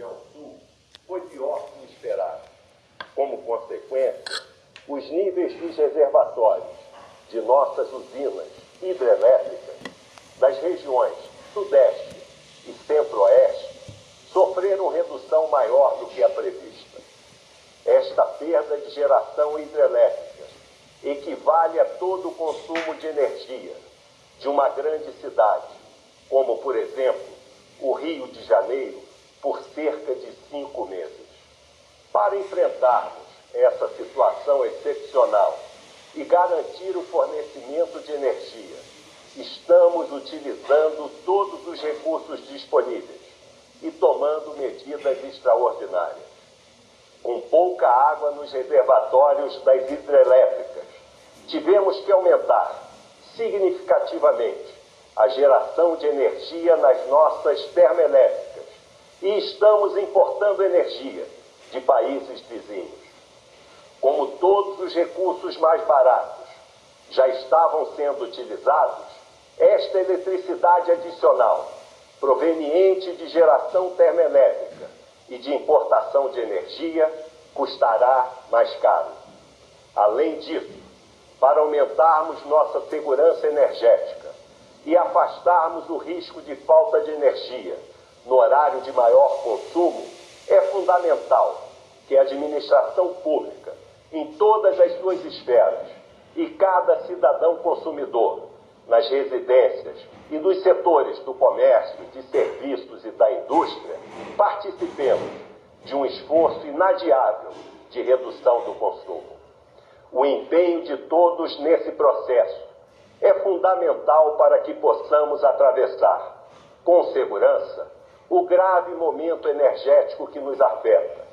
região sul foi pior que esperado. Como consequência, os níveis dos reservatórios de nossas usinas hidrelétricas das regiões Sudeste e Centro-Oeste sofreram redução maior do que a prevista. Esta perda de geração hidrelétrica equivale a todo o consumo de energia de uma grande cidade, como, por exemplo, o Rio de Janeiro, por cerca de cinco meses. Para enfrentarmos essa situação excepcional e garantir o fornecimento de energia, estamos utilizando todos os recursos disponíveis e tomando medidas extraordinárias. Com pouca água nos reservatórios das hidrelétricas, tivemos que aumentar significativamente a geração de energia nas nossas termoelétricas e estamos importando energia de países vizinhos. Como todos os recursos mais baratos já estavam sendo utilizados, esta eletricidade adicional, proveniente de geração termoelétrica e de importação de energia, custará mais caro. Além disso, para aumentarmos nossa segurança energética e afastarmos o risco de falta de energia no horário de maior consumo, é fundamental que a administração pública, em todas as suas esferas, e cada cidadão consumidor, nas residências e nos setores do comércio, de serviços e da indústria, participemos de um esforço inadiável de redução do consumo. O empenho de todos nesse processo é fundamental para que possamos atravessar, com segurança, o grave momento energético que nos afeta,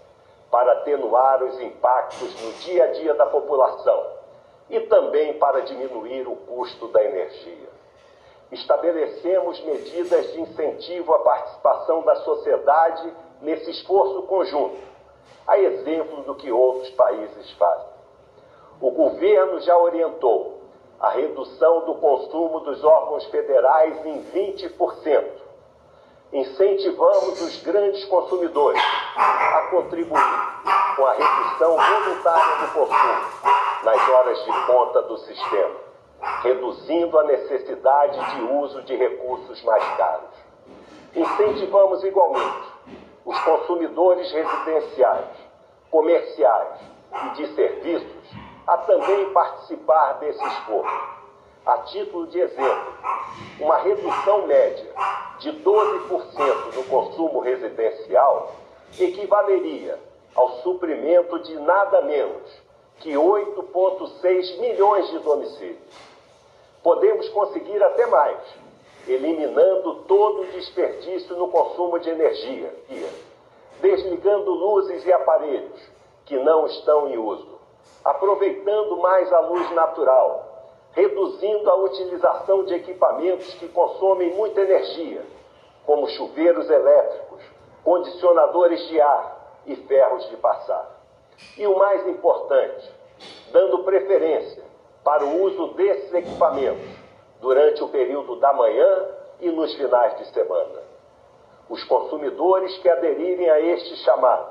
para atenuar os impactos no dia a dia da população e também para diminuir o custo da energia. Estabelecemos medidas de incentivo à participação da sociedade nesse esforço conjunto, a exemplo do que outros países fazem. O governo já orientou a redução do consumo dos órgãos federais em 20%. Incentivamos os grandes consumidores a contribuir com a redução voluntária do consumo nas horas de ponta do sistema, reduzindo a necessidade de uso de recursos mais caros. Incentivamos igualmente os consumidores residenciais, comerciais e de serviços a também participar desse esforço. A título de exemplo, uma redução média de 12% no consumo residencial equivaleria ao suprimento de nada menos que 8,6 milhões de domicílios. Podemos conseguir até mais, eliminando todo o desperdício no consumo de energia, desligando luzes e aparelhos que não estão em uso aproveitando mais a luz natural, reduzindo a utilização de equipamentos que consomem muita energia, como chuveiros elétricos, condicionadores de ar e ferros de passar. E o mais importante, dando preferência para o uso desses equipamentos durante o período da manhã e nos finais de semana. Os consumidores que aderirem a este chamado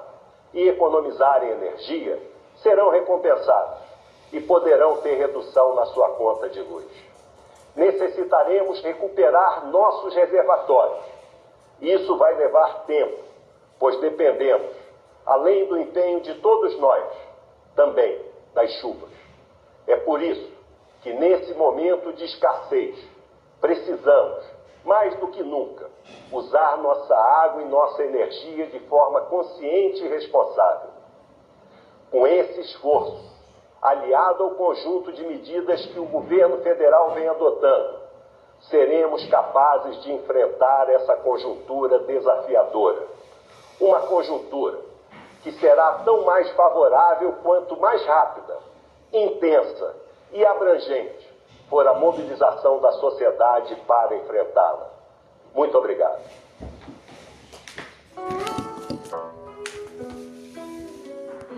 e economizarem energia serão recompensados e poderão ter redução na sua conta de luz. Necessitaremos recuperar nossos reservatórios. Isso vai levar tempo, pois dependemos, além do empenho de todos nós, também das chuvas. É por isso que, nesse momento de escassez, precisamos, mais do que nunca, usar nossa água e nossa energia de forma consciente e responsável com esse esforço, aliado ao conjunto de medidas que o governo federal vem adotando, seremos capazes de enfrentar essa conjuntura desafiadora. Uma conjuntura que será tão mais favorável quanto mais rápida, intensa e abrangente for a mobilização da sociedade para enfrentá-la. Muito obrigado.